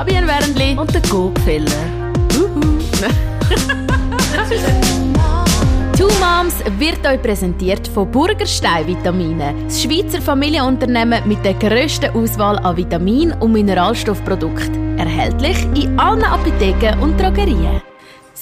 Fabian Wernli und der Gopfeller. Two Moms wird euch präsentiert von Burgerstein Vitamine, das Schweizer Familienunternehmen mit der grössten Auswahl an Vitamin- und Mineralstoffprodukten. Erhältlich in allen Apotheken und Drogerien.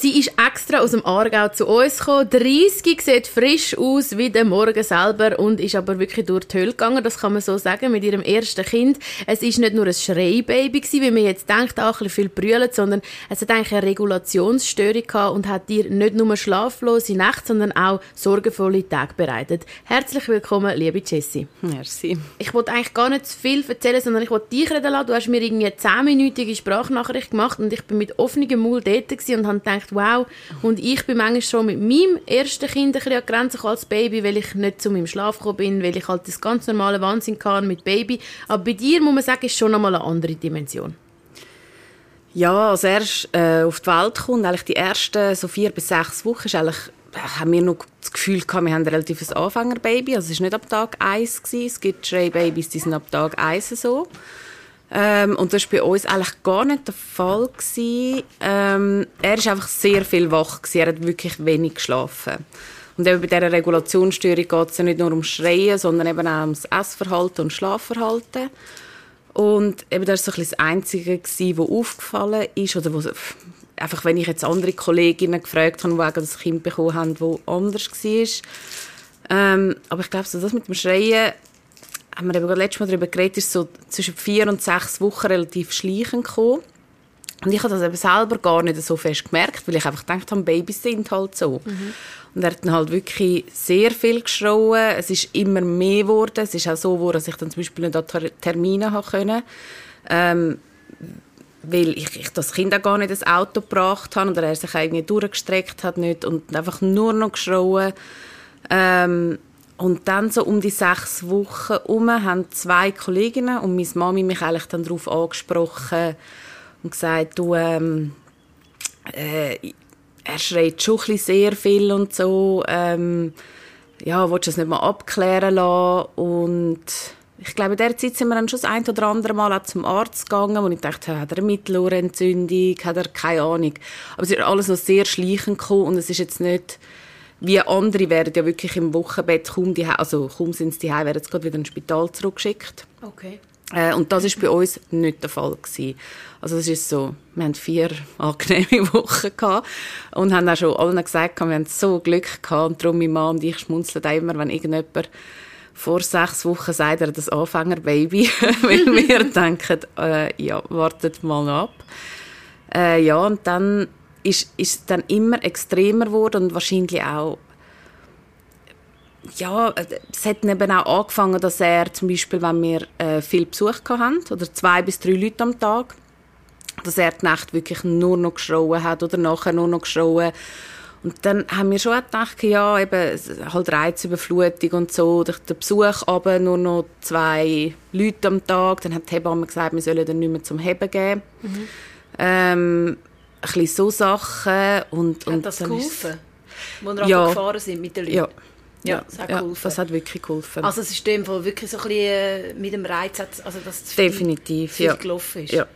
Sie ist extra aus dem Aargau zu uns gekommen. 30 sieht frisch aus wie der Morgen selber und ist aber wirklich durch die Hölle gegangen, das kann man so sagen, mit ihrem ersten Kind. Es ist nicht nur ein Schreibaby gewesen, wie man jetzt denkt, auch ein bisschen viel brüllt, sondern es hat eigentlich eine Regulationsstörung gehabt und hat dir nicht nur schlaflose Nächte, sondern auch sorgenvolle Tage bereitet. Herzlich willkommen, liebe Jessie. Merci. Ich wollte eigentlich gar nicht zu viel erzählen, sondern ich wollte dich reden lassen. Du hast mir irgendwie eine 10-minütige Sprachnachricht gemacht und ich bin mit offenem Mund dort und habe gedacht, gedacht, wow. Und ich bin manchmal schon mit meinem ersten Kind ein bisschen an Grenzen als Baby, weil ich nicht zu meinem Schlaf gekommen bin, weil ich halt das ganz normale Wahnsinn kann mit Baby. Aber bei dir, muss man sagen, ist schon nochmal eine andere Dimension. Ja, als er äh, auf die Welt kommt, eigentlich die ersten so vier bis sechs Wochen, ist eigentlich, äh, haben wir noch das Gefühl gehabt, wir haben ein relatives Anfängerbaby. Also es war nicht ab Tag 1. Gewesen. Es gibt Schreibabys, die sind ab Tag 1 so. Ähm, und das war bei uns eigentlich gar nicht der Fall. Ähm, er war einfach sehr viel wach. Gewesen. Er hat wirklich wenig geschlafen. Und eben bei dieser Regulationsstörung geht es ja nicht nur um Schreien, sondern eben auch ums Essverhalten und Schlafverhalten. Und eben das war so das Einzige, was aufgefallen ist, oder wo, einfach wenn ich jetzt andere Kolleginnen gefragt habe, die das Kind bekommen haben, das anders war. Ähm, aber ich glaube, so das mit dem Schreien, haben wir eben letztes Mal darüber geredet, ist so zwischen vier und sechs Wochen relativ schleichend gekommen. Und ich habe das eben selber gar nicht so fest gemerkt, weil ich einfach gedacht habe, Babys sind halt so. Mhm. Und er hat dann halt wirklich sehr viel geschrauen. Es ist immer mehr geworden. Es ist auch so geworden, dass ich dann zum Beispiel nicht an Termine haben konnte. Ähm, weil ich, ich das Kind auch gar nicht ins Auto gebracht habe oder er sich irgendwie durchgestreckt hat nicht und einfach nur noch geschrauen. Ähm, und dann so um die sechs Wochen herum haben zwei Kolleginnen und meine Mami mich eigentlich dann darauf angesprochen und gesagt, du, ähm, äh, er schreit schon ein sehr viel und so, ähm, ja, willst du das nicht mal abklären lassen? Und ich glaube, in der Zeit sind wir dann schon das ein oder andere Mal auch zum Arzt gegangen, wo ich dachte, hat er eine Mittelohrentzündung, hat er keine Ahnung. Aber es ist alles noch sehr schleichend gekommen und es ist jetzt nicht wie andere werden ja wirklich im Wochenbett kaum die also kaum sind sie daheim, werden sie gerade wieder ins Spital zurückgeschickt. Okay. Äh, und das ist bei uns nicht der Fall gewesen. Also es ist so, wir haben vier angenehme Wochen gehabt und haben auch schon allen gesagt, wir haben so Glück gehabt und darum mein Mann und ich schmunzeln immer, wenn irgendjemand vor sechs Wochen sagt, er das Anfängerbaby, weil wir denken, äh, ja, wartet mal ab. Äh, ja, und dann ist, ist dann immer extremer geworden und wahrscheinlich auch ja, es hat eben auch angefangen, dass er zum Beispiel, wenn wir äh, viel Besuch hatten, oder zwei bis drei Leute am Tag, dass er die Nacht wirklich nur noch geschrauen hat oder nachher nur noch geschrauen. Und dann haben wir schon gedacht, ja, eben, halt Reizüberflutung und so, durch den Besuch aber nur noch zwei Leute am Tag. Dann hat die Hebamme gesagt, wir sollen dann nicht mehr zum Heben geben. Mhm. Ähm, ein bisschen so Sachen. Und, hat das geholfen? Wo wir ja. gefahren sind mit den Leuten? Ja. Ja, das hat, ja, das hat wirklich geholfen. Also es ist dem Fall wirklich so ein bisschen äh, mit dem Reiz, also dass es Definitiv, viel, ja. gelaufen ist. Ja.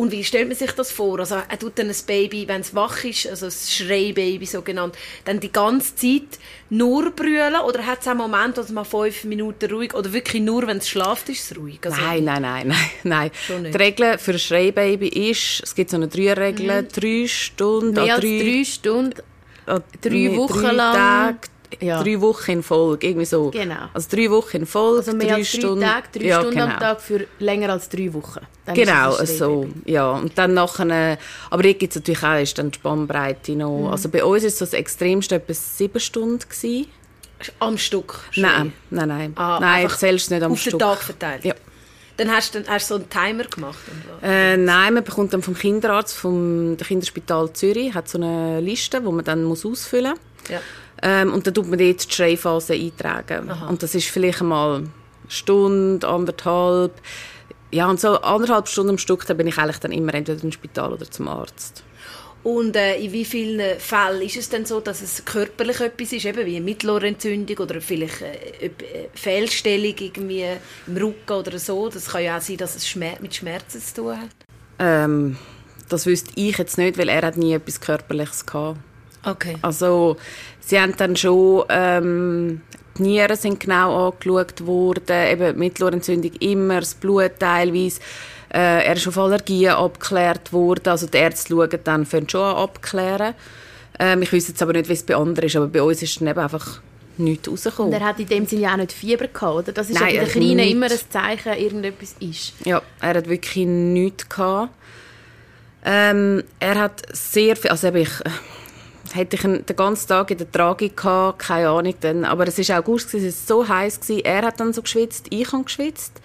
Und wie stellt man sich das vor? Also er tut dann ein Baby, wenn es wach ist, also ein Schreibaby so genannt, dann die ganze Zeit nur brüllen oder hat es auch Momente, wo es mal fünf Minuten ruhig oder wirklich nur, wenn es schlaft, ist es ruhig? Also nein, nein, nein, nein, nein. Die Regel für ein Schreibaby ist, es gibt so eine Dreierregel, mhm. drei Stunden, Mehr als drei, drei Stunden, drei Wochen drei lang. Tage, ja. drei Wochen in Folge, irgendwie so. Genau. Also drei Wochen in Folge, also mehr drei als Stunden. Drei Tage, drei ja, Stunden genau. am Tag für länger als drei Wochen. Dann genau, so, ja. Und dann nachher, aber hier gibt es natürlich auch ist dann die Spannbreite noch. Mhm. Also bei uns war so das Extremste etwa sieben Stunden. Gewesen. Am Stück? Nein, nein, nein. Ah, nein, zählst nicht am auf Stück. Auf den Tag verteilt? Ja. Dann hast du, hast du so einen Timer gemacht? Äh, nein, man bekommt dann vom Kinderarzt, vom Kinderspital Zürich, hat so eine Liste, die man dann muss ausfüllen muss. Ja. Ähm, und dann tut man dort die Schreiphase eintragen. Aha. Und das ist vielleicht mal eine Stunde, anderthalb. Ja, und so anderthalb Stunden am Stück, da bin ich eigentlich dann immer entweder im Spital oder zum Arzt. Und äh, in wie vielen Fällen ist es denn so, dass es körperlich etwas ist, eben wie eine Mittelohrentzündung oder vielleicht äh, eine Fehlstellung irgendwie im Rücken oder so? Das kann ja auch sein, dass es Schmer mit Schmerzen zu tun hat. Ähm, das wüsste ich jetzt nicht, weil er hat nie etwas Körperliches gehabt. Okay. Also sie haben dann schon ähm, die Nieren sind genau angeschaut worden, eben Mittelohrentzündung immer, das Blut teilweise. Äh, er ist auf Allergien abgeklärt worden, also die Ärzte schauen dann, fangen schon an abklären. Ähm, ich weiß jetzt aber nicht, wie es bei anderen ist, aber bei uns ist dann eben einfach nichts rausgekommen. Und er hat in dem Sinne ja auch nicht Fieber gehabt, oder? Das ist Nein, ja bei den Kleinen nichts. immer ein Zeichen, irgendetwas ist. Ja, er hat wirklich nichts gehabt. Ähm, er hat sehr viel, also ich, hätte ich den ganzen Tag in der Tragik gehabt, keine Ahnung, dann, aber es ist August, es war so heiß, gewesen. er hat dann so geschwitzt, ich habe geschwitzt.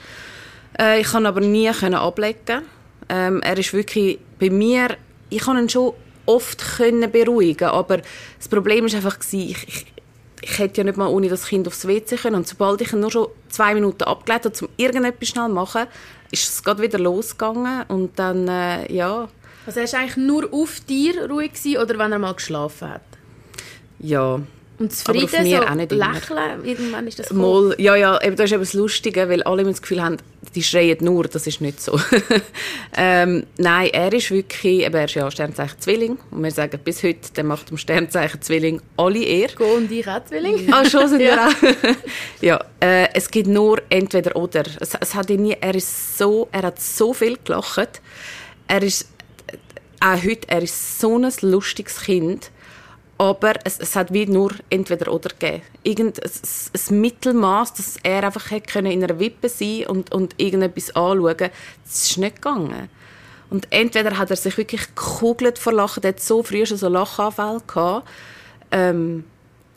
Äh, ich kann aber nie können ablegen. Ähm, er ist wirklich bei mir, ich kann ihn schon oft können beruhigen, aber das Problem ist einfach gewesen, ich, ich, ich hätte ja nicht mal ohne das Kind aufs WC können und sobald ich ihn nur schon zwei Minuten abgelegt habe, um irgendetwas schnell zu machen, ist es gerade wieder losgegangen und dann, äh, ja, Also er war eigentlich nur auf dir ruhig gewesen, oder wenn er mal geschlafen hat? ja. Und Aber auf zufrieden, mir so auch nicht immer. lächeln, irgendwann ist das gekommen. Mal, ja, ja, eben, das ist eben das Lustige, weil alle immer das Gefühl haben, die schreien nur, das ist nicht so. ähm, nein, er ist wirklich, eben, er ist ja Sternzeichen Zwilling und wir sagen bis heute, der macht dem Sternzeichen Zwilling alle Ehr. Go und ich auch Zwilling. Ah, schon sind Ja. wir auch. ja, äh, es gibt nur entweder oder. Es, es hat ihn nie, er ist so, er hat so viel gelacht. Er ist, auch heute, er ist so ein lustiges Kind. Aber es, es hat wie nur entweder oder gegeben. Irgend, ein, Mittelmaß, dass er einfach in einer Wippe sein und, und irgendetwas anschauen Das ist nicht gegangen. Und entweder hat er sich wirklich gekugelt vor Lachen, er hat so früh schon so Lachanfälle gehabt. Ähm,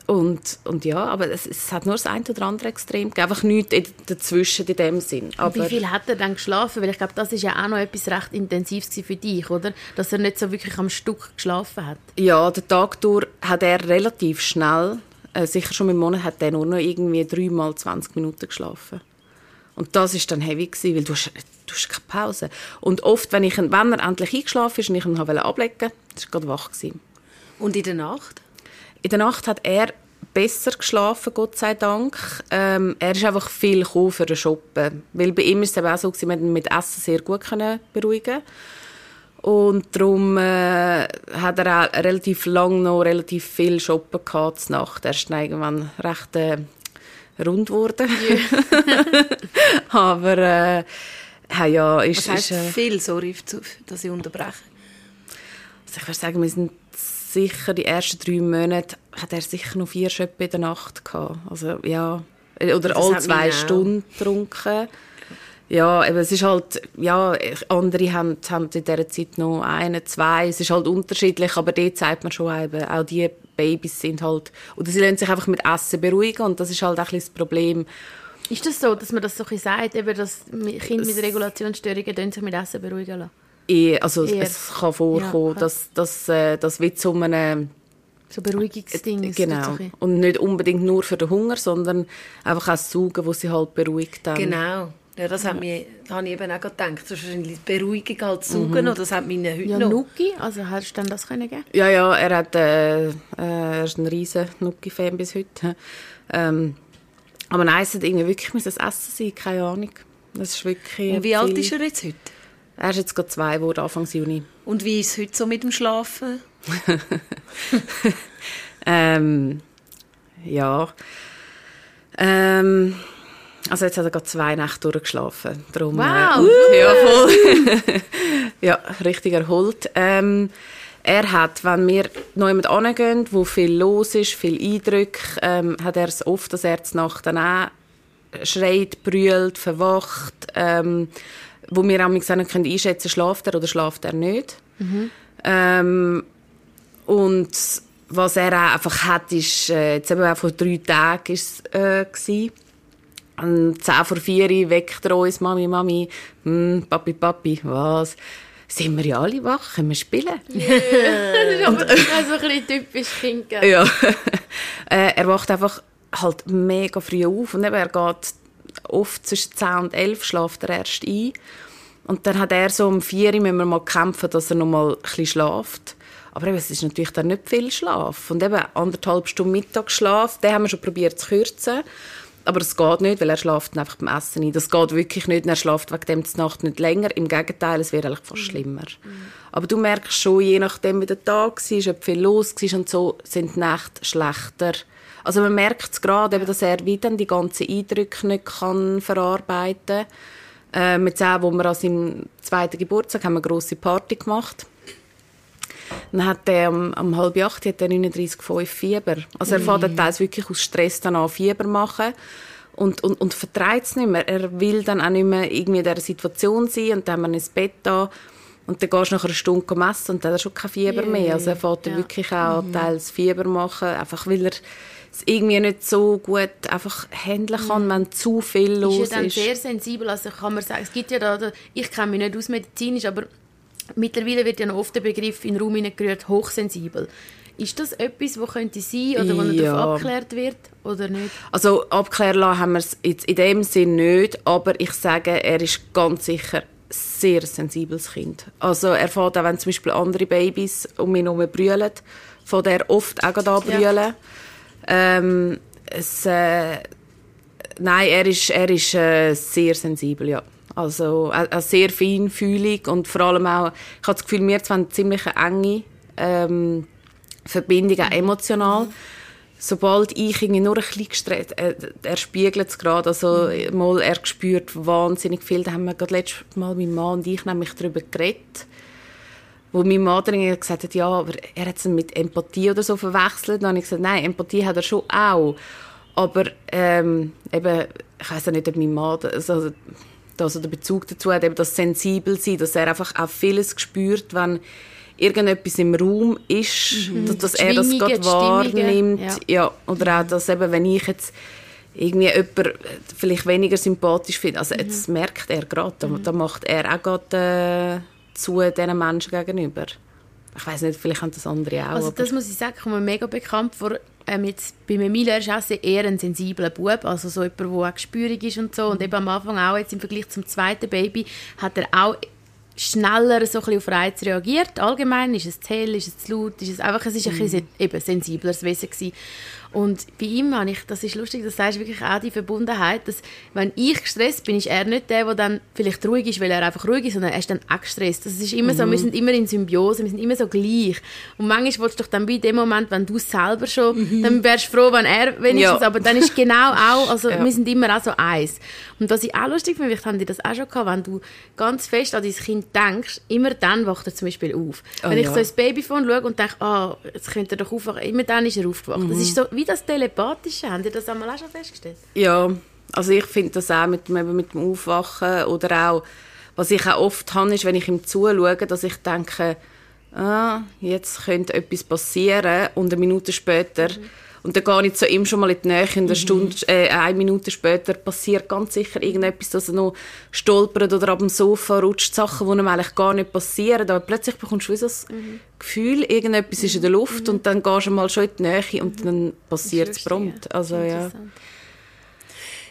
und, und ja, aber es, es hat nur das eine oder andere Extrem gegeben. Einfach nichts dazwischen in dem Sinn. Aber Wie viel hat er dann geschlafen? Weil ich glaube, das ist ja auch noch etwas recht Intensives für dich, oder? Dass er nicht so wirklich am Stück geschlafen hat. Ja, den Tag durch hat er relativ schnell, äh, sicher schon im Monat, hat er nur noch irgendwie dreimal 20 Minuten geschlafen. Und das ist dann heavy gewesen, weil du hast, du hast keine Pause. Und oft, wenn, ich, ihn- wenn er endlich eingeschlafen ist und ich ihn habe ablegen wollte, war er gerade wach. Gewesen. Und in der Nacht? In der Nacht hat er besser geschlafen, Gott sei Dank. Ähm, er ist einfach viel gekommen für den Shoppen. Weil bei ihm ist es eben auch so, gewesen, wir mit Essen sehr gut können beruhigen Und darum äh, hat er auch relativ lang noch relativ viel Shoppen gehabt Nacht. Er ist dann irgendwann recht äh, rund geworden. Aber äh, ja, ja, ist, Was heisst ist, äh, viel? Sorry, dass ich unterbreche. Also ich würde sagen, wir sind sicher die ersten drei Monate hat er sicher noch vier Schöpfe in der Nacht gehabt. Also ja, oder Das alle zwei. Stunden getrunken. Ja, aber es ist halt, ja, andere haben, haben in dieser Zeit noch eine, zwei. Es ist halt unterschiedlich, aber dort zeigt man schon eben, auch die Babys sind halt, oder sie lassen sich einfach mit Essen beruhigen und das ist halt auch ein das Problem. Ist das so, dass man das so ein sagt, eben, dass Kinder mit Regulationsstörungen sich mit Essen beruhigen lassen? Eh, Also Eher. es kann vorkommen, Ja. dass, dass, äh, das wie zu einem So Beruhigungsding. Genau. Und nicht unbedingt nur für den Hunger, sondern einfach auch das Saugen, wo sie halt beruhigt dann. Genau. Ja, das hat mir, da habe ich eben auch gedacht. Das ist wahrscheinlich die Beruhigung halt zu suchen, oder das hat meine heute Ja, noch. Nuki, also hast du dann das können geben? Ja, ja, er, hat, äh, äh, er ist ein riesen Nuki-Fan bis heute. Ähm, aber nein, es hat irgendwie wirklich müssen das Essen sein, keine Ahnung. Das ist wirklich Und wie alt ist er jetzt heute? Er ist jetzt gerade zwei geworden, Anfang Juni. Und wie ist es heute so mit dem Schlafen? Ähm, ja. Ähm, also jetzt hat er gerade zwei Nächte durchgeschlafen. Darum, Wow. Äh, ja, voll. ja, richtig erholt. Ähm, er hat, wenn wir noch jemand angehen, wo viel los ist, viel Eindrücke, ähm, hat er es oft, dass er die Nacht dann auch schreit, brüllt, verwacht, ähm, wo wir auch nicht können einschätzen schlaft er oder schlaft er nicht. Ähm, und was er auch einfach hat, ist, äh, jetzt eben auch vor drei Tagen ist es, äh, gewesen. Um 10 vor 4 Uhr weckt er uns, Mami, Mami, hm, Papi, Papi, was? Sind wir ja alle wach? Können wir spielen? Das ist aber also ein bisschen typisch Kind. Ja. äh, er wacht einfach halt mega früh auf und eben, er geht oft zwischen 10 und 11 schlaft er erst ein. Und dann hat er so um 4 Uhr müssen wir mal kämpfen, dass er noch mal ein bisschen schlaft. Aber eben, es ist natürlich dann nicht viel Schlaf. Und eben anderthalb Stunden Mittagsschlaf, den haben wir schon probiert zu kürzen. Aber es geht nicht, weil er schläft einfach beim Essen ein. Das geht wirklich nicht. Er schläft wegen dem die Nacht nicht länger. Im Gegenteil, es wird eigentlich fast schlimmer. Mhm. Aber du merkst schon, je nachdem, wie der Tag war, ob viel los war und so, sind die Nächte schlechter. Also man merkt es gerade, dass er wieder die ganzen Eindrücke nicht kann verarbeiten kann. Äh, mit zehn, wo wir an seinem zweiten Geburtstag haben wir eine grosse Party gemacht dann hat er um, um halb acht hat er 39,5 Fieber. Also er fängt teils wirklich aus Stress dann an Fieber machen und, und, und vertreibt es nicht mehr. Er will dann auch nicht mehr irgendwie in dieser Situation sein und dann haben wir ins Bett da und dann gehst du nach einer Stunde messen und dann hat er schon kein Fieber yeah. mehr. Also er fängt ja. wirklich auch mhm. teils Fieber machen, einfach weil er es irgendwie nicht so gut einfach handeln kann, mhm. wenn zu viel los ist. Ist ja dann sehr sensibel, also kann man sagen, es gibt ja da, ich kenne mich nicht aus medizinisch, aber Mittlerweile wird ja noch oft der Begriff in den Raum gerührt, hochsensibel. Ist das etwas, was könnte sein oder wo ja. abgeklärt wird oder nicht? Also abklären lassen haben wir es jetzt in dem Sinn nicht, aber ich sage, er ist ganz sicher ein sehr sensibles Kind. Also er fährt auch, wenn zum Beispiel andere Babys um ihn herum brüllen, von der oft auch da brüllen. Ja. Ähm, es, äh, nein, er ist, er ist äh, sehr sensibel, ja. Also auch sehr feinfühlig und vor allem auch, ich habe das Gefühl, wir haben ziemlich eine enge ähm, Verbindung, auch emotional. Sobald ich irgendwie nur ein bisschen gestresst, äh, er spiegelt es gerade, also mal, er spürt wahnsinnig viel. Da haben wir gerade letztes Mal, mein Mann und ich, nämlich darüber geredet, wo mein Mann gesagt hat, ja, aber er hat es mit Empathie oder so verwechselt. Dann habe ich gesagt, nein, Empathie hat er schon auch. Aber ähm, eben, ich weiß ja nicht, ob mein Mann, also, also der Bezug dazu hat, eben das sensibel sein, dass er einfach auch vieles spürt, wenn irgendetwas im Raum ist, mhm. dass, dass er das gerade wahrnimmt. Ja. ja. Oder auch, dass eben, wenn ich jetzt irgendwie jemanden vielleicht weniger sympathisch finde, also mhm. jetzt merkt er gerade, da, mhm. da, macht er auch gerade äh, zu diesen Menschen gegenüber. Ich weiß nicht, vielleicht haben das andere auch. Also das muss ich sagen, kommt mir mega bekannt vor. Ähm, jetzt bei Emilia ist auch eher ein sensibler Bub, also so jemand, der auch gespürig ist und so. Und eben am Anfang auch jetzt im Vergleich zum zweiten Baby hat er auch schneller so ein auf Reize reagiert. Allgemein ist es zu hell, ist es zu laut, ist es einfach, es ist ein bisschen mhm. eben sensibleres Wesen gewesen. Und bei ihm habe ich, das ist lustig, das sagst wirklich auch die Verbundenheit, dass wenn ich gestresst bin, ist er nicht der, der dann vielleicht ruhig ist, weil er einfach ruhig ist, sondern er ist dann auch gestresst. Das ist immer mhm. so, wir sind immer in Symbiose, wir sind immer so gleich. Und manchmal willst du doch dann bei dem Moment, wenn du selber schon, mhm. dann wärst du froh, wenn er wenigstens, ja. aber dann ist genau auch, also ja. wir sind immer auch so eins. Und was ich auch lustig finde, vielleicht haben die das auch schon gehabt, wenn du ganz fest an dein Kind denkst, immer dann wacht er zum Beispiel auf. Oh, wenn ich ja. so ins Babyphone schaue und denke, ah, oh, jetzt könnte er doch aufwachen, immer dann ist er aufgewacht. Mhm. Das ist so wie das Telepathische. Habt ihr das einmal auch schon festgestellt? Ja, also ich finde das auch mit, mit dem Aufwachen oder auch, was ich auch oft habe, ist, wenn ich ihm zuschaue, dass ich denke, ah, jetzt könnte etwas passieren und eine Minute später mhm. Und dann gehe ich zu ihm schon mal in die Nähe und eine, mhm. Stunde, äh, eine Minute später passiert ganz sicher irgendetwas, dass er noch stolpert oder ab dem Sofa rutscht, Sachen, die ihm eigentlich gar nicht passieren. Aber plötzlich bekommst du das mhm. Gefühl, irgendetwas ist in der Luft mhm. und dann gehst du mal schon in die Nähe und dann passiert es prompt. Also, ja.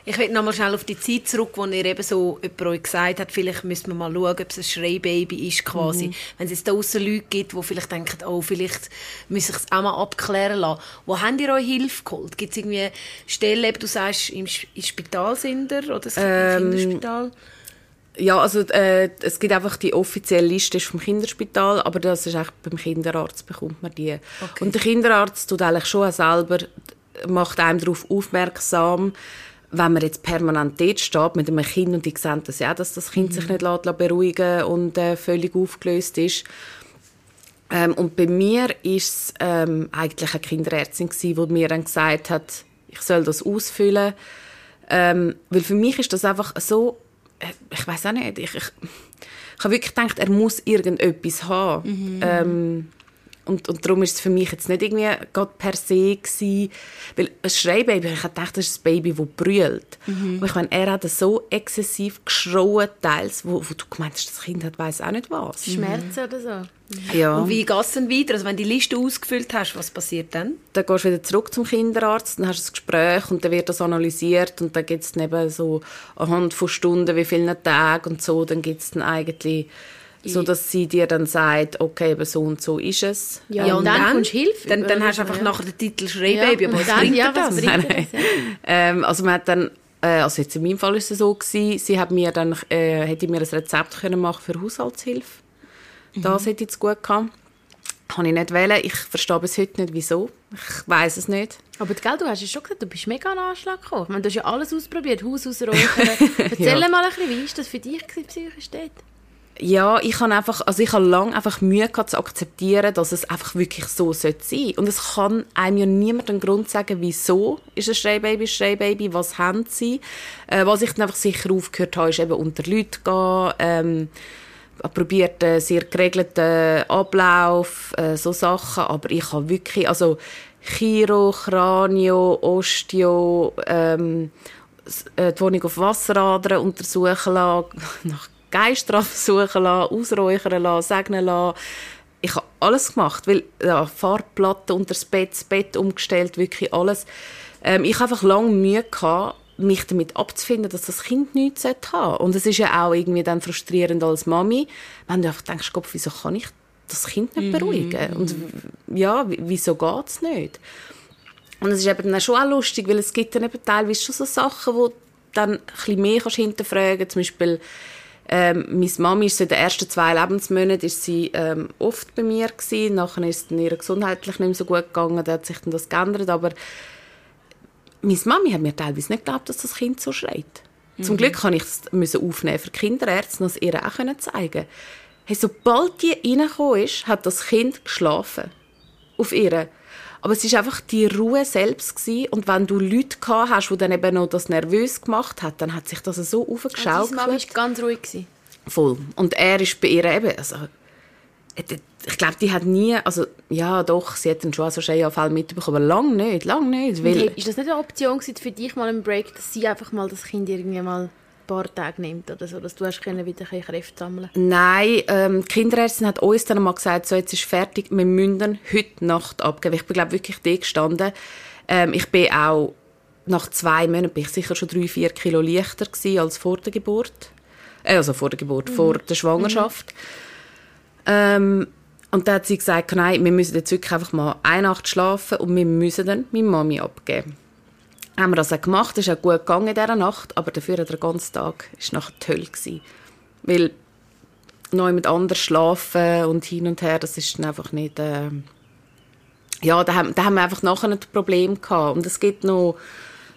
Ich will noch mal schnell auf die Zeit zurück, wo ihr eben so jemand euch gesagt hat, vielleicht müssen wir mal schauen, ob es ein Schreibaby ist quasi. Mhm. Wenn es jetzt da aussen Leute gibt, die vielleicht denken, oh, vielleicht müssen ich es auch mal abklären lassen. Wo habt ihr euch Hilfe geholt? Gibt es irgendwie Stellen, du sagst, im, im Spital sind ihr, oder ähm, im Kinderspital? Ja, also äh, es gibt einfach die offizielle Liste vom Kinderspital, aber das ist echt beim Kinderarzt bekommt man die. Okay. Und der Kinderarzt tut eigentlich schon selber macht einem darauf aufmerksam, wenn man jetzt permanent dort steht mit einem Kind und die sehen das ja, dass das Kind mhm. sich nicht lässt, beruhigen und äh, völlig aufgelöst ist. Ähm, und bei mir ist es ähm, eigentlich eine Kinderärztin gewesen, die mir dann gesagt hat, ich soll das ausfüllen, ähm, weil für mich ist das einfach so, äh, ich weiß auch nicht, ich, ich, ich habe wirklich gedacht, er muss irgendetwas haben. Mhm. Und, und darum ist es für mich jetzt nicht irgendwie gerade per se gewesen, weil ein Schreibaby, ich dachte, das ist ein Baby, das brüllt. Mhm. Aber ich meine, er hat so exzessiv geschrauen, teils, wo, wo du gemeint hast, das Kind hat weiß auch nicht was. Schmerzen mhm. oder so. Mhm. Ja. Und wie geht es dann weiter? Also wenn du die Liste ausgefüllt hast, was passiert dann? Dann gehst du wieder zurück zum Kinderarzt, dann hast du ein Gespräch und dann wird das analysiert und dann gibt es eben so anhand von Stunden, wie viele Tage und so, dann gibt es dann eigentlich so dass sie dir dann sagt, okay, aber so und so ist es. Ja, ja und, und dann, dann kommst du Hilfe. Dann, dann hast du einfach ja. nachher den Titel Schreibaby, ja, aber was dann, bringt ja, das? Bringt das? ähm, also man hat dann, äh, also jetzt in meinem Fall ist es so gewesen, sie hat mir dann, äh, hätte mir ein Rezept können machen für Haushaltshilfe. Mhm. Das hätte ich gut gehabt. Kann ich nicht wählen. Ich verstehe bis heute nicht, wieso. Ich weiß es nicht. Aber gell, du hast ja schon gesagt, du bist mega an Anschlag gekommen. Ich meine, du hast ja alles ausprobiert, Haus ausräuchern. Erzähl ja. mal ein bisschen, wie war das für dich psychisch dort? Ja, ich habe einfach, also ich habe lange einfach Mühe gehabt, zu akzeptieren, dass es einfach wirklich so sein sollte. Und es kann einem ja niemand einen Grund sagen, wieso ist ein Schreibaby ein Schreibaby, was haben sie. Äh, was ich dann einfach sicher aufgehört habe, ist eben unter Leute gehen, ähm, probiert einen sehr geregelten Ablauf, äh, so Sachen. Aber ich habe wirklich, also Chiro, Kranio, Osteo, ähm, äh, die Wohnung auf Wasseradern untersuchen lassen, nach Geistraff suchen lassen, ausräuchern lassen, segnen lassen. Ich habe alles gemacht, weil ja, Farbplatten unter das Bett, das Bett umgestellt, wirklich alles. Ähm, ich habe einfach lange Mühe gehabt, mich damit abzufinden, dass das Kind nichts haben sollte. Und es ist ja auch irgendwie dann frustrierend als Mami, wenn du einfach denkst, Gott, wieso kann ich das Kind nicht mhm. beruhigen? Und ja, wieso geht es nicht? Und es ist eben dann schon auch lustig, weil es gibt dann eben teilweise schon so Sachen, wo du dann ein bisschen mehr kannst hinterfragen Zum Beispiel, ähm, meine Mami ist so in den ersten zwei Lebensmonaten ist sie, ähm, oft bei mir gewesen. Nachher ist es ihr gesundheitlich nicht mehr so gut gegangen, da hat sich dann das geändert, aber meine Mami hat mir teilweise nicht geglaubt, dass das Kind so schreit. Mhm. Zum Glück kann ich es aufnehmen für Kinderärzte, dass ihr auch zeigen können. Hey, sobald die reingekommen ist, hat das Kind geschlafen. Auf ihr. Aber es war einfach die Ruhe selbst gewesen. Und wenn du Leute gehabt hast, die dann eben noch das nervös gemacht haben, dann hat sich das so. Also Mama war ganz ruhig. Gewesen. Voll. Und er ist bei ihr eben, also, ich glaube, die hat nie, also, ja, doch, sie hat dann schon so Scheanfall mitbekommen, aber lange nicht, lange nicht. Weil, ist das nicht eine Option für dich mal im Break, dass sie einfach mal das Kind irgendwie mal paar Tage nimmt oder so, dass du hast können wieder ein Kräfte sammeln Nein, ähm, die Kinderärztin hat uns dann mal gesagt, so jetzt ist fertig, wir müssen heute Nacht abgeben. Ich bin glaube wirklich da gestanden. Ähm, ich bin auch nach zwei Monaten bin ich sicher schon drei, vier Kilo leichter gewesen als vor der Geburt. Äh, also vor der Geburt, mhm. vor der Schwangerschaft. Mhm. Ähm, und da hat sie gesagt, nein, wir müssen jetzt wirklich einfach mal eine Nacht schlafen und wir müssen dann meine Mami abgeben haben wir das auch gemacht. Es ist auch gut gegangen in dieser Nacht, aber dafür der ganze Tag war nachher die Hölle. Gewesen. Weil noch mit anders schlafen und hin und her, das ist dann einfach nicht... Äh ja, da haben, da haben wir einfach nachher ein Problem gehabt. Und es gibt noch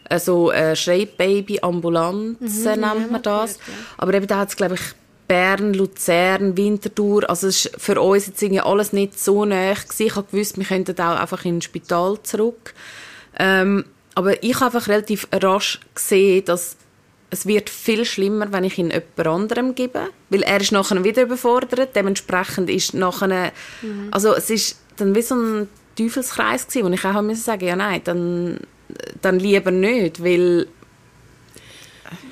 äh, so äh, Schreibbaby-Ambulanzen, mhm, nennt man das. Gehört, ja. Aber eben da hat es, glaube ich, Bern, Luzern, Winterthur. Also es ist für uns jetzt irgendwie alles nicht so nah gewesen. Ich habe gewusst, wir könnten auch einfach ins Spital zurück. Ähm, aber ich habe einfach relativ rasch gesehen, dass es wird viel schlimmer, wenn ich ihn jemand anderem gebe, weil er ist nachher wieder überfordert, dementsprechend ist nachher, mhm. also es ist dann wie so ein Teufelskreis gewesen, wo ich auch sagen sagen ja nein, dann, dann lieber nicht, weil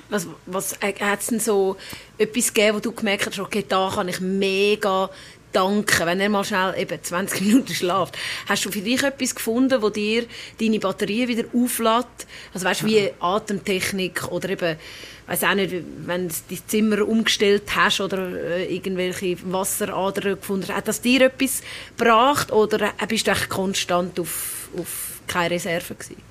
was, was äh, hat es denn so etwas gegeben, wo du gemerkt hast, okay, da kann ich mega danken, wenn er mal schnell eben 20 Minuten schlaft. Hast du für dich etwas gefunden, wo dir deine Batterie wieder auflädt? Also weißt du, wie Atemtechnik oder eben, weiß auch nicht, wenn du dein Zimmer umgestellt hast oder äh, irgendwelche Wasseradern gefunden hast, hat das dir etwas gebracht oder bist du echt konstant auf, auf keine Reserve gewesen?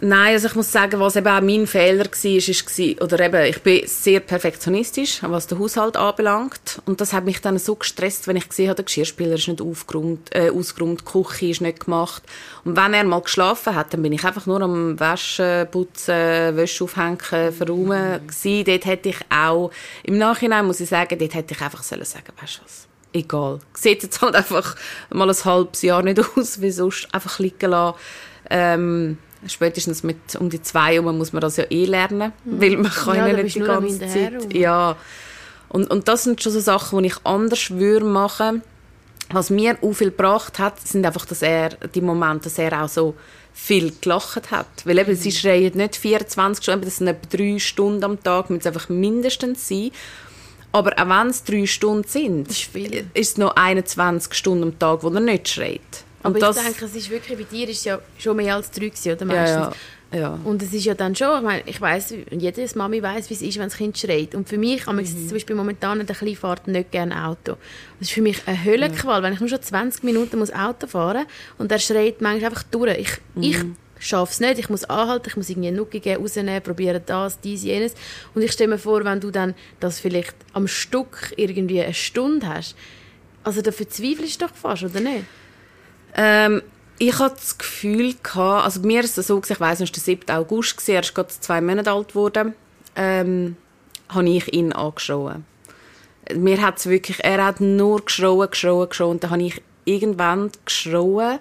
Nein, also ich muss sagen, was eben auch mein Fehler war, ist, ist oder eben, ich bin sehr perfektionistisch, was den Haushalt anbelangt. Und das hat mich dann so gestresst, wenn ich gesehen habe, der Geschirrspüler ist nicht aufgeräumt, äh, ausgeräumt, die Küche ist nicht gemacht. Und wenn er mal geschlafen hat, dann bin ich einfach nur am Waschen, Putzen, Wäsche aufhängen, verräumen gewesen. Dort hätte ich auch, im Nachhinein muss ich sagen, dort hätte ich einfach sollen sagen, weißt du was, egal. Sieht jetzt halt einfach mal ein halbes Jahr nicht aus, wie sonst, einfach liegen lassen. Ähm, spätestens mit um die zwei Uhr muss man das ja eh lernen, mhm. weil man kann ja, nicht die ganze Zeit. Ja. Und, und das sind schon so Sachen, die ich anders würde machen. Was mir auch viel gebracht hat, sind einfach, dass er die Momente, dass er auch so viel gelacht hat. Weil eben, mhm. sie schreien nicht 24 Stunden, das sind etwa drei Stunden am Tag, müssen es einfach mindestens sein. Aber auch wenn es drei Stunden sind, ist, ist es noch 21 Stunden am Tag, wo er nicht schreit. Aber ich denke, es ist wirklich, bei dir ist ja schon mehr als drei gewesen, oder meistens. Ja, ja. Ja. Und es ist ja dann schon, ich meine, ich weiss, jede Mami weiß, wie es ist, wenn das Kind schreit. Und für mich, mhm. zum Beispiel momentan in der Kleinfahrt nicht gerne Auto. Das ist für mich eine Höllenqual, ja. wenn ich nur schon 20 Minuten muss Auto fahren muss und er schreit manchmal einfach durch. Ich, mhm. ich schaffe es nicht, ich muss anhalten, ich muss irgendwie eine Nucke geben, rausnehmen, probieren das, dies, jenes. Und ich stelle mir vor, wenn du dann das vielleicht am Stück irgendwie eine Stunde hast, also da verzweifelst du doch fast, oder nicht? Ähm, ich hatte das Gefühl, gehabt, also mir ist es so, ich weiss, es war der 7. August, er ist gerade zwei Monate alt geworden, ähm, habe ich ihn angeschrien. Mir hat's wirklich, er hat nur geschrien, geschrien, geschrien, und dann habe ich irgendwann geschrien,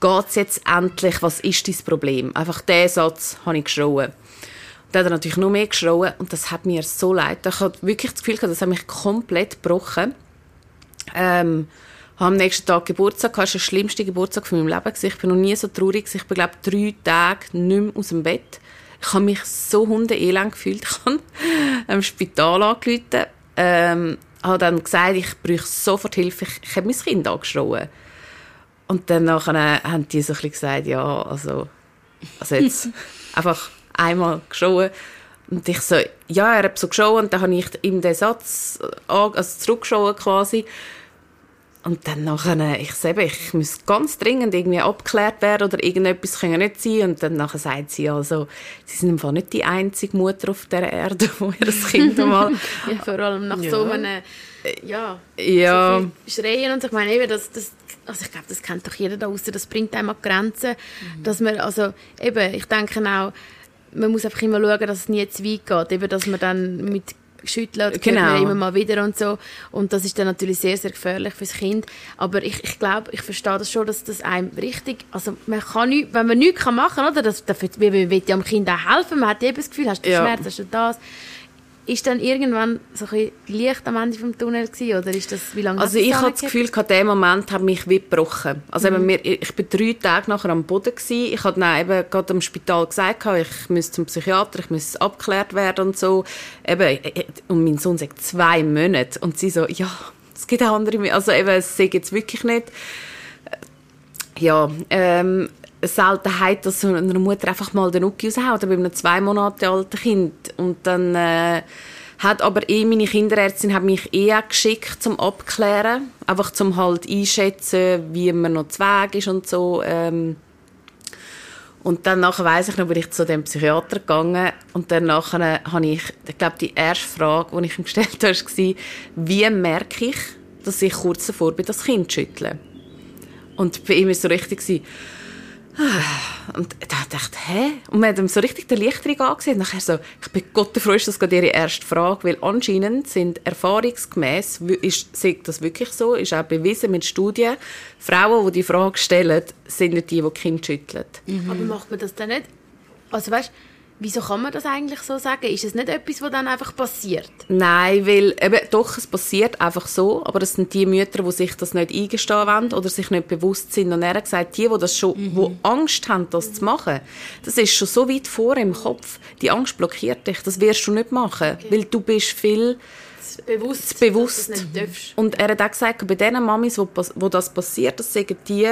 geht's jetzt endlich, was ist dein Problem? Einfach diesen Satz habe ich geschrien. Dann hat er natürlich noch mehr geschrien und das hat mir so leid. Ich hatte wirklich das Gefühl, das hat mich komplett gebrochen. Ähm, habe am nächsten Tag Geburtstag gehabt. Das war der schlimmste Geburtstag von meinem Leben. Ich bin noch nie so traurig. Ich bin, glaube drei Tage nicht mehr aus dem Bett. Ich habe mich so hundeelend gefühlt. Ich habe im Spital angerufen. Ähm, habe dann gesagt, ich brauche sofort Hilfe. Ich, ich habe mein Kind angeschrien. Und dann nachher haben die so ein bisschen gesagt, ja, also, also jetzt einfach einmal geschrien. Und ich so, ja, er hat so geschrien und dann habe ich ihm den Satz also zurückgeschaut quasi. Und dann nachher, ich sage, ich muss ganz dringend irgendwie abgeklärt werden oder irgendetwas kann nicht sein. Und dann nachher sagt sie, also, sie sind einfach nicht die einzige Mutter auf der Erde, wo ihr das Kind mal... ja, vor allem nach ja. so einem, ja, ja. So Schreien und so. Ich meine eben, das, das, also ich glaube, das kennt doch jeder da außen, das bringt einem an Grenzen, mhm. dass man, also eben, ich denke auch, man muss einfach immer schauen, dass es nie zu weit geht, eben, dass man dann mit schütteln, das genau. immer mal wieder und so. Und das ist dann natürlich sehr, sehr gefährlich fürs Kind. Aber ich, ich glaube, ich verstehe das schon, dass das einem richtig, also man kann nicht, wenn man nichts machen kann, oder, das, das, man will ja dem Kind auch helfen, man hat eben das Gefühl, hast du ja. Schmerz, hast du das, ist dann irgendwann so ein Licht am Ende des Tunnels gewesen, oder ist das, wie lange Also ich habe das Gefühl, in dem Moment hat mich wie gebrochen. Also mhm. eben, ich bin drei Tage nachher am Boden gewesen. Ich habe dann eben gerade im Spital gesagt, ich müsste zum Psychiater, ich müsste abgeklärt werden und so. Eben, äh, äh, und mein Sohn sagt zwei Monate und sie so, ja, es gibt auch andere, also eben, es sagt jetzt wirklich nicht. Ja, ähm, Seltenheit, dass so eine Mutter einfach mal den Nuki raushaut, bei einem zwei Monate alten Kind. Und dann äh, hat aber eh meine Kinderärztin hat mich eh geschickt zum Abklären, einfach zum halt einschätzen, wie man noch zu Weg ist und so. Ähm, und dann nachher weiss ich noch, bin ich zu dem Psychiater gegangen und dann nachher habe ich, ich glaube, die erste Frage, die ich ihm gestellt habe, war, wie merke ich, dass ich kurz davor bin, das Kind zu schütteln? Und bei ihm war es so richtig, und da dachte ich, hä? Und hat ihm so richtig den Lichtring angesehen. Nachher so, ich bin Gott froh, ist das gerade ihre erste Frage, weil anscheinend sind erfahrungsgemäß, ist, das wirklich so, ist auch bewiesen mit Studien, Frauen, die die Frage stellen, sind nicht die, die Kind schütteln. Mhm. Aber macht man das dann nicht? Also weißt Wieso kann man das eigentlich so sagen? Ist es nicht etwas, was dann einfach passiert? Nein, weil eben, doch, es passiert einfach so, aber es sind die Mütter, die sich das nicht eingestehen wollen oder sich nicht bewusst sind. Und er hat gesagt, die, die, das schon, mhm. die Angst haben, das zu machen, das ist schon so weit vor im Kopf. Die Angst blockiert dich, das wirst du nicht machen, okay. weil du bist viel bewusst, bewusst. Und er hat auch gesagt, bei den Mamis, wo, wo das passiert, das sagen die,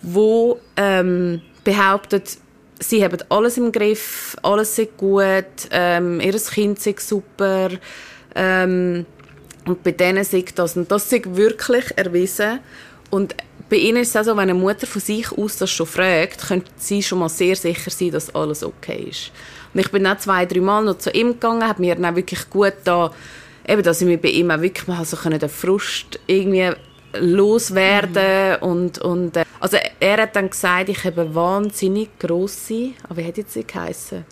die ähm, behaupten, sie haben alles im Griff, alles ist gut, ähm, ihr Kind ist super. Ähm, und bei denen ist das. Und das ist wirklich erwiesen. Und bei ihnen ist es auch so, wenn eine Mutter von sich aus das schon fragt, könnte sie schon mal sehr sicher sein, dass alles okay ist. Und ich bin dann zwei, drei Mal noch zu ihm gegangen, habe mir dann wirklich gut da, eben, dass ich mir bei ihm auch wirklich mal so den Frust irgendwie loswerden mhm. und, und er hat dann gesagt, ich habe wahnsinnig grosse, aber wie hat jetzt sie geheißen?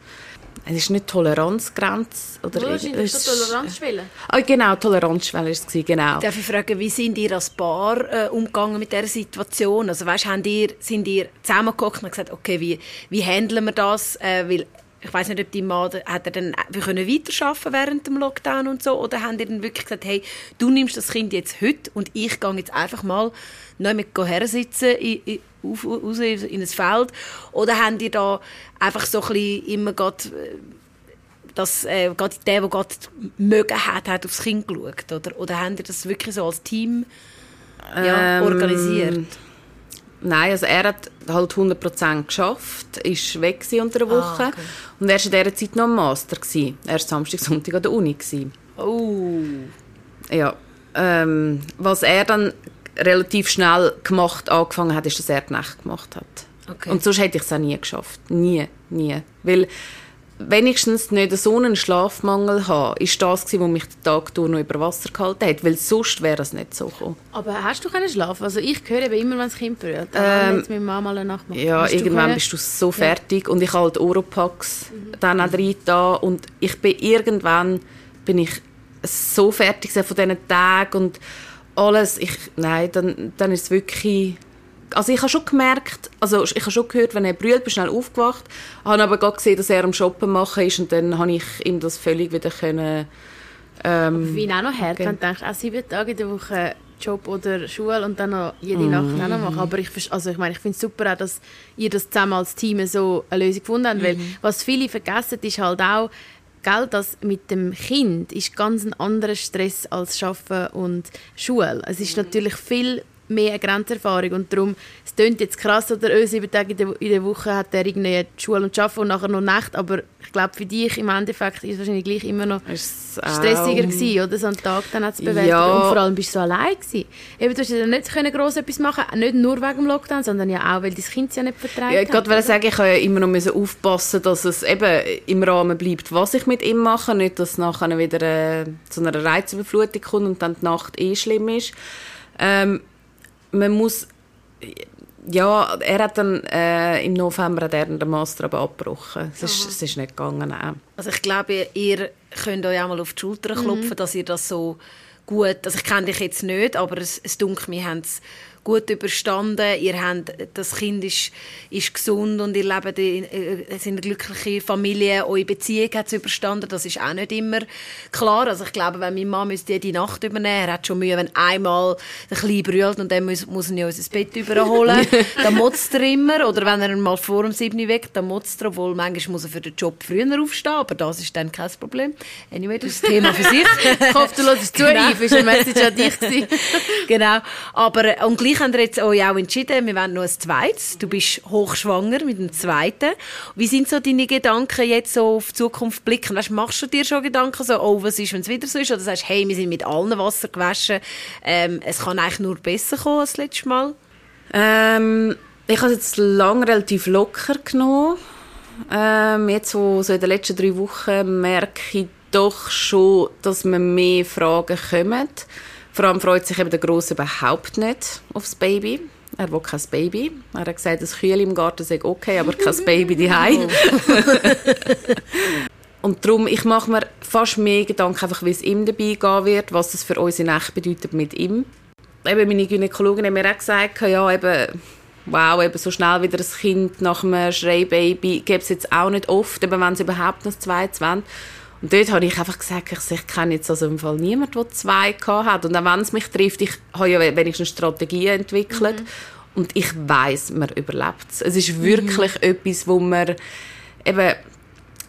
Es ist nicht Toleranzgrenze oder oh, ist Toleranzschwelle. Ah, genau, Toleranzschwelle ist es genau. Darf ich fragen, wie sind ihr als Paar äh, umgegangen mit dieser Situation? Also weißt, haben ihr, sind ihr zusammengeguckt und gesagt, okay, wie, wie handeln wir das? Äh, weil ich weiß nicht, ob die Mann, hat er dann wir können weiterarbeiten während dem Lockdown und so, oder haben die dann wirklich gesagt, hey, du nimmst das Kind jetzt heute und ich gehe jetzt einfach mal nicht mit her sitzen in, in, auf, raus in ein Feld, oder haben die da einfach so ein bisschen immer grad, äh, dass äh, gerade der, der gerade mögen hat, hat aufs Kind geschaut, oder, oder haben die das wirklich so als Team ja, ähm, organisiert? Nein, also er hat halt 100% geschafft, ist weg unter der Ah, Woche okay. und er war in dieser Zeit noch am Master. Gewesen. Er war Samstag, Sonntag an der Uni. Gewesen. Oh. Ja, ähm, was er dann relativ schnell gemacht, angefangen hat, ist, dass er die Nacht gemacht hat. Okay. Und sonst hätte ich es auch nie geschafft. Nie, nie. Weil wenigstens nicht so einen Schlafmangel haben, ist das gewesen, was mich den Tag durch noch über Wasser gehalten hat. Weil sonst wäre es nicht so gekommen. Aber hast du können schlafen? Also ich höre eben immer, wenn das Kind brüllt. Ähm, jetzt mit Mama eine Nacht macht. Ja, Hast du irgendwann können- bist du so fertig und ich habe halt Oropax dann auch rein da und ich bin irgendwann bin ich so fertig von diesen Tagen und alles. Ich, nein, dann, dann ist es wirklich... Also ich habe schon gemerkt, also ich habe schon gehört, wenn er brüllt, bin ich schnell aufgewacht, habe aber gerade gesehen, dass er am Shoppen machen ist und dann habe ich ihm das völlig wieder können... Ähm, Wie auch noch hart, Okay. wenn du denkst, auch sieben Tage in der Woche Job oder Schule und dann noch jede Mhm. Nacht auch noch machen. Aber ich, also ich meine, ich finde es super auch, dass ihr das zusammen als Team so eine Lösung gefunden habt, weil Mhm. was viele vergessen, ist halt auch, gell, dass mit dem Kind ist ganz ein anderer Stress als Arbeiten und Schule. Es Mhm. ist natürlich viel mehr eine Grenzerfahrung und darum, es klingt jetzt krass, oder oh, sieben Tage in der, in der Woche hat er irgendwie Schule und Arbeiten und nachher noch Nacht, aber ich glaube, für dich im Endeffekt ist es wahrscheinlich gleich immer noch ist es stressiger gewesen, oder? So einen Tag dann zu bewältigen. Ja. Und vor allem bist du so allein gewesen. Eben, du hast ja nicht können gross etwas machen nicht nur wegen dem Lockdown, sondern ja auch, weil dein Kind es ja nicht vertreibt Ja, ich wollte gerade sagen, ich habe ja immer noch müssen aufpassen, dass es eben im Rahmen bleibt, was ich mit ihm mache. Nicht, dass es nachher wieder äh, zu einer Reizüberflutung kommt und dann die Nacht eh schlimm ist. Ähm, man muss... Ja, er hat dann äh, im November hat er den Master aber abgebrochen. Es ist, es ist nicht gegangen. Also ich glaube, ihr könnt euch auch mal auf die Schulter klopfen, dass ihr das so gut, also ich kenne dich jetzt nicht, aber es, es dunkelt mir, habt es gut überstanden, ihr habt, das Kind ist, ist gesund und ihr lebt in, äh, es sind eine glückliche Familie, eure Beziehung hat es überstanden, das ist auch nicht immer klar. Also ich glaube, wenn mein Mann müsste jede Nacht übernehmen, er hat schon Mühe, wenn einmal der Kleine brüllt und dann muss, muss er ja unser Bett überholen, dann motzt er immer, oder wenn er ihn mal vor dem 7 Uhr weckt, dann motzt er, obwohl manchmal muss er für den Job früher aufstehen, aber das ist dann kein Problem. Anyway, das ist das Thema für sich. Ich hoffe, du lässt zu, Genau. Yves. Ist eine Message an dich genau. Aber, äh, und gleich haben wir jetzt euch auch entschieden, wir wollen noch ein zweites. Du bist hochschwanger mit dem zweiten. Wie sind so deine Gedanken jetzt so auf die Zukunft blicken? Weißt, machst du dir schon Gedanken so, oh, was ist, wenn es wieder so ist? Oder sagst, hey, wir sind mit allen Wasser gewaschen, ähm, es kann eigentlich nur besser kommen als das letzte Mal? Ähm, ich habe es jetzt lange relativ locker genommen. Ähm, jetzt so, so in den letzten drei Wochen merke ich doch schon, dass mir mehr Fragen kommen. Vor allem freut sich eben der Grosse überhaupt nicht aufs Baby. Er will kein Baby. Er hat gesagt, das Kühl im Garten sei okay, aber kein Baby daheim. Und darum, ich mache mir fast mehr Gedanken, einfach, wie es ihm dabei gehen wird, was das für unsere Nacht bedeutet mit ihm. Eben meine Gynäkologin hat mir auch gesagt, ja, eben, wow, eben so schnell wieder ein Kind nach einem Schreibaby gibt es jetzt auch nicht oft, eben wenn sie überhaupt noch zwei wollen. Und dort habe ich einfach gesagt, ich, ich kenne jetzt also im Fall niemanden, der zwei hat. Und auch wenn es mich trifft, ich habe ja wenigstens Strategien entwickelt. Und ich weiß, man überlebt es. Es ist wirklich etwas, wo man eben,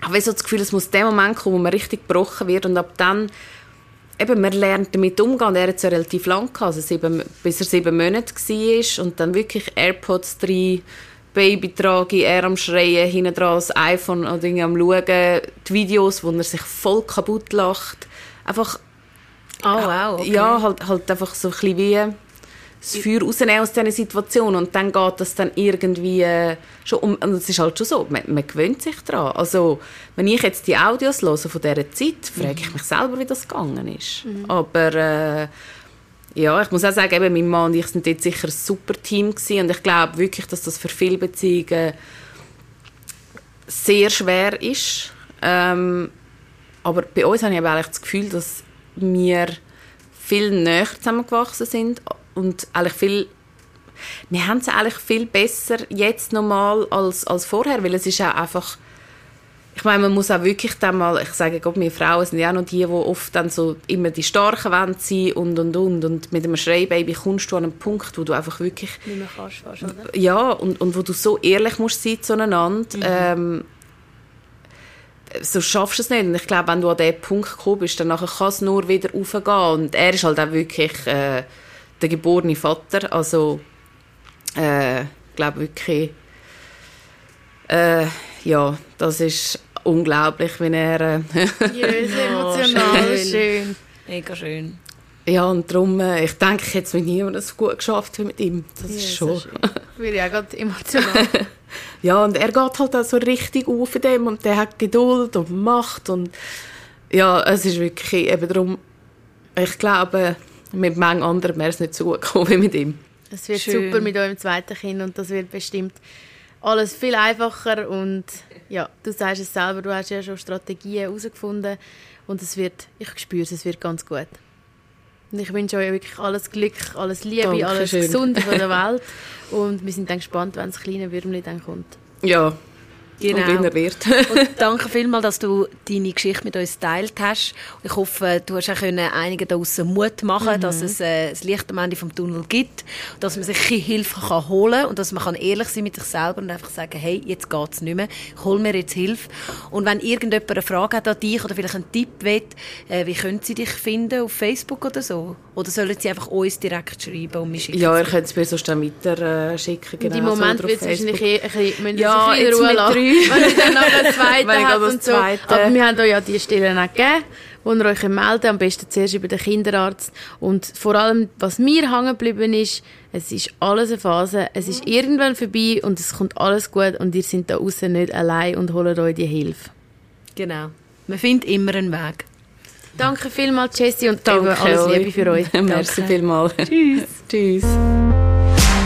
ich habe so das Gefühl, es muss der Moment kommen, wo man richtig gebrochen wird und ab dann eben, man lernt damit umgehen. Er hat es ja relativ lang gehabt, also sieben, bis er sieben Monate war und dann wirklich AirPods drin, Baby trage, er am Schreien, hinten dran das iPhone oder irgendwie am Schauen, die Videos, wo er sich voll kaputt lacht. Einfach, Oh, wow. Okay. ja, halt, halt einfach so ein bisschen wie das Feuer rausnehmen aus dieser Situation und dann geht das dann irgendwie äh, schon um, und es ist halt schon so, man, man gewöhnt sich daran. Also, wenn ich jetzt die Audios höre von dieser Zeit, frage ich mich selber, wie das gegangen ist. Aber äh, ja, ich muss auch sagen, eben, mein Mann und ich sind dort sicher ein super Team gewesen und ich glaube wirklich, dass das für viele Beziehungen sehr schwer ist. Ähm, aber bei uns habe ich eigentlich das Gefühl, dass wir viel näher zusammengewachsen sind und eigentlich viel wir haben es eigentlich viel besser jetzt nochmal als, als vorher, weil es ist auch einfach ich meine, man muss auch wirklich dann mal, ich sage Gott, wir Frauen sind ja auch noch die, die oft dann so immer die Starken wollen sein und und und und mit einem Schreibaby kommst du an einen Punkt, wo du einfach wirklich Nicht mehr kannst fast, oder? ja, und, und wo du so ehrlich musst sein zueinander, ähm, so schaffst du es nicht. Und ich glaube, wenn du an diesen Punkt gekommen bist, dann nachher kann es nur wieder raufgehen. Und er ist halt auch wirklich äh, der geborene Vater. Also, äh, ich glaube wirklich, äh, ja, das ist unglaublich, wenn er... Äh, ja, emotional, schön. schön. Mega schön. Ja, und darum, äh, ich denke, ich hätte es mit niemandem so gut geschafft wie mit ihm. Das ja, ist schon... Würde ja gerade emotional. ja, und er geht halt auch so richtig auf in dem und der hat Geduld und Macht und ja, es ist wirklich eben darum, ich glaube, mit manchen anderen wäre es nicht so gut gekommen wie mit ihm. Es wird Schön. super mit eurem zweiten Kind und das wird bestimmt alles viel einfacher und ja, du sagst es selber, du hast ja schon Strategien herausgefunden und es wird, ich spüre es, es wird ganz gut. Und ich wünsche euch wirklich alles Glück, alles Liebe, Dankeschön. alles Gesunde von der Welt und wir sind dann gespannt, wenn das kleine Würmli dann kommt. Ja, Genau. Und er wird. und danke vielmals, dass du deine Geschichte mit uns geteilt hast. Ich hoffe, du hast auch können einigen daraus Mut machen, mhm. dass es äh, das Licht am Ende vom Tunnel gibt, dass man sich Hilfe kann holen kann und dass man kann ehrlich sein mit sich selber und einfach sagen, hey, jetzt geht es nicht mehr, ich hole mir jetzt Hilfe. Und wenn irgendjemand eine Frage hat an dich oder vielleicht einen Tipp will, äh, wie können sie dich finden auf Facebook oder so? Oder sollen sie einfach uns direkt schreiben und mich schicken? Ja, ihr könnt es mir sonst dann weiter äh, schicken. Genau, Im Moment so wird es wahrscheinlich ein bisschen, ja, in Ruhe lassen wenn ich dann noch einen zweiten habe und so. Aber wir haben euch ja die Stellen auch gegeben, wo ihr euch melden Am besten zuerst über den Kinderarzt. Und vor allem, was mir hängen geblieben ist, es ist alles eine Phase, es ist irgendwann vorbei und es kommt alles gut und ihr seid da außen nicht allein und holt euch die Hilfe. Genau. Man findet immer einen Weg. Danke vielmals, Jessie, und Danke alles Liebe für euch. Merci vielmals. Tschüss. Tschüss.